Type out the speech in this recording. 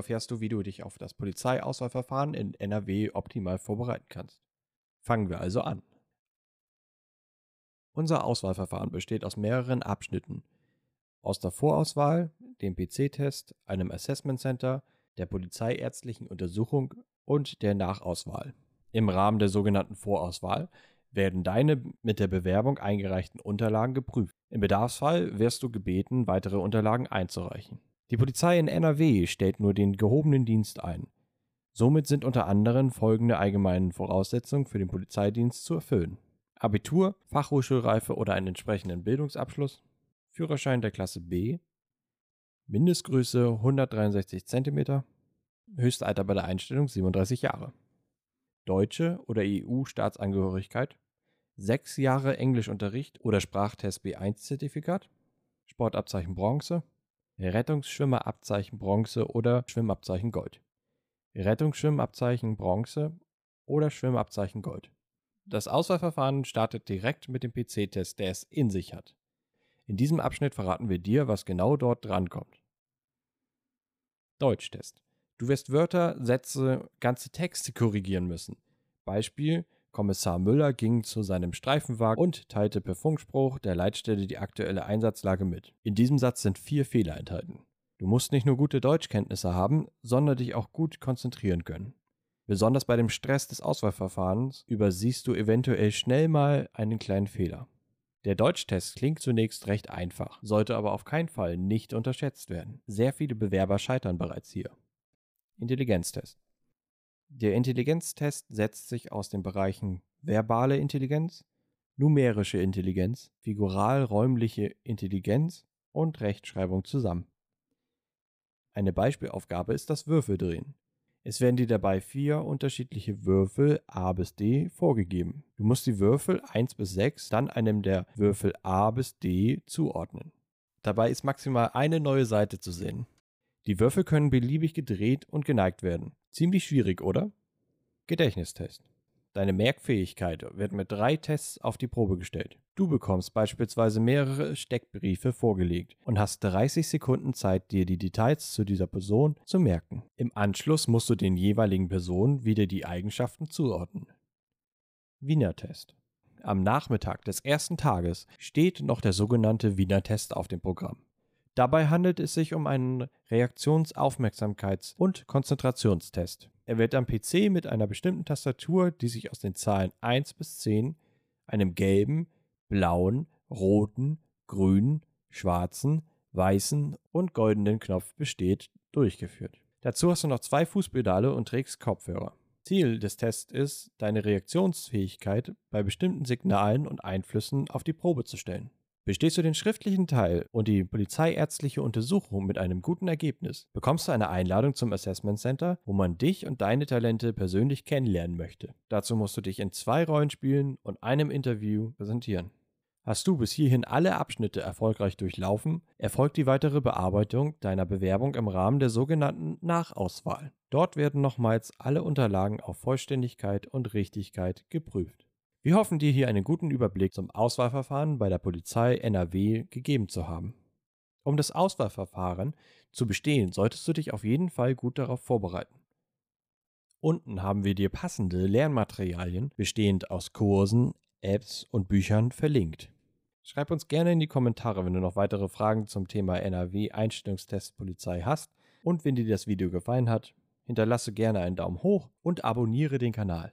erfährst du, wie du dich auf das Polizeiauswahlverfahren in NRW optimal vorbereiten kannst. Fangen wir also an. Unser Auswahlverfahren besteht aus mehreren Abschnitten. Aus der Vorauswahl, dem PC-Test, einem Assessment Center, der polizeiärztlichen Untersuchung und der Nachauswahl. Im Rahmen der sogenannten Vorauswahl werden deine mit der Bewerbung eingereichten Unterlagen geprüft. Im Bedarfsfall wirst du gebeten, weitere Unterlagen einzureichen. Die Polizei in NRW stellt nur den gehobenen Dienst ein. Somit sind unter anderem folgende allgemeinen Voraussetzungen für den Polizeidienst zu erfüllen. Abitur, Fachhochschulreife oder einen entsprechenden Bildungsabschluss, Führerschein der Klasse B, Mindestgröße 163 cm, Höchstalter bei der Einstellung 37 Jahre. Deutsche oder EU-Staatsangehörigkeit, 6 Jahre Englischunterricht oder Sprachtest B1-Zertifikat, Sportabzeichen Bronze, Rettungsschwimmerabzeichen Bronze oder Schwimmabzeichen Gold. Rettungsschwimmabzeichen Bronze oder Schwimmabzeichen Gold. Das Auswahlverfahren startet direkt mit dem PC-Test, der es in sich hat. In diesem Abschnitt verraten wir dir, was genau dort drankommt. Deutschtest. Du wirst Wörter, Sätze, ganze Texte korrigieren müssen. Beispiel: Kommissar Müller ging zu seinem Streifenwagen und teilte per Funkspruch der Leitstelle die aktuelle Einsatzlage mit. In diesem Satz sind vier Fehler enthalten. Du musst nicht nur gute Deutschkenntnisse haben, sondern dich auch gut konzentrieren können. Besonders bei dem Stress des Auswahlverfahrens übersiehst du eventuell schnell mal einen kleinen Fehler. Der Deutschtest klingt zunächst recht einfach, sollte aber auf keinen Fall nicht unterschätzt werden. Sehr viele Bewerber scheitern bereits hier. Intelligenztest. Der Intelligenztest setzt sich aus den Bereichen verbale Intelligenz, numerische Intelligenz, figural-räumliche Intelligenz und Rechtschreibung zusammen. Eine Beispielaufgabe ist das Würfeldrehen. Es werden dir dabei vier unterschiedliche Würfel A bis D vorgegeben. Du musst die Würfel 1 bis 6 dann einem der Würfel A bis D zuordnen. Dabei ist maximal eine neue Seite zu sehen. Die Würfel können beliebig gedreht und geneigt werden. Ziemlich schwierig, oder? Gedächtnistest. Deine Merkfähigkeit wird mit drei Tests auf die Probe gestellt. Du bekommst beispielsweise mehrere Steckbriefe vorgelegt und hast 30 Sekunden Zeit, dir die Details zu dieser Person zu merken. Im Anschluss musst du den jeweiligen Personen wieder die Eigenschaften zuordnen. Wiener Test. Am Nachmittag des ersten Tages steht noch der sogenannte Wiener Test auf dem Programm. Dabei handelt es sich um einen Reaktionsaufmerksamkeits- und Konzentrationstest. Er wird am PC mit einer bestimmten Tastatur, die sich aus den Zahlen 1 bis 10, einem gelben, blauen, roten, grünen, schwarzen, weißen und goldenen Knopf besteht, durchgeführt. Dazu hast du noch zwei Fußpedale und trägst Kopfhörer. Ziel des Tests ist, deine Reaktionsfähigkeit bei bestimmten Signalen und Einflüssen auf die Probe zu stellen. Bestehst du den schriftlichen Teil und die polizeiärztliche Untersuchung mit einem guten Ergebnis, bekommst du eine Einladung zum Assessment Center, wo man dich und deine Talente persönlich kennenlernen möchte. Dazu musst du dich in zwei Rollenspielen und einem Interview präsentieren. Hast du bis hierhin alle Abschnitte erfolgreich durchlaufen, erfolgt die weitere Bearbeitung deiner Bewerbung im Rahmen der sogenannten Nachauswahl. Dort werden nochmals alle Unterlagen auf Vollständigkeit und Richtigkeit geprüft. Wir hoffen dir hier einen guten Überblick zum Auswahlverfahren bei der Polizei NRW gegeben zu haben. Um das Auswahlverfahren zu bestehen, solltest du dich auf jeden Fall gut darauf vorbereiten. Unten haben wir dir passende Lernmaterialien, bestehend aus Kursen, Apps und Büchern, verlinkt. Schreib uns gerne in die Kommentare, wenn du noch weitere Fragen zum Thema NRW Einstellungstest Polizei hast und wenn dir das Video gefallen hat, hinterlasse gerne einen Daumen hoch und abonniere den Kanal.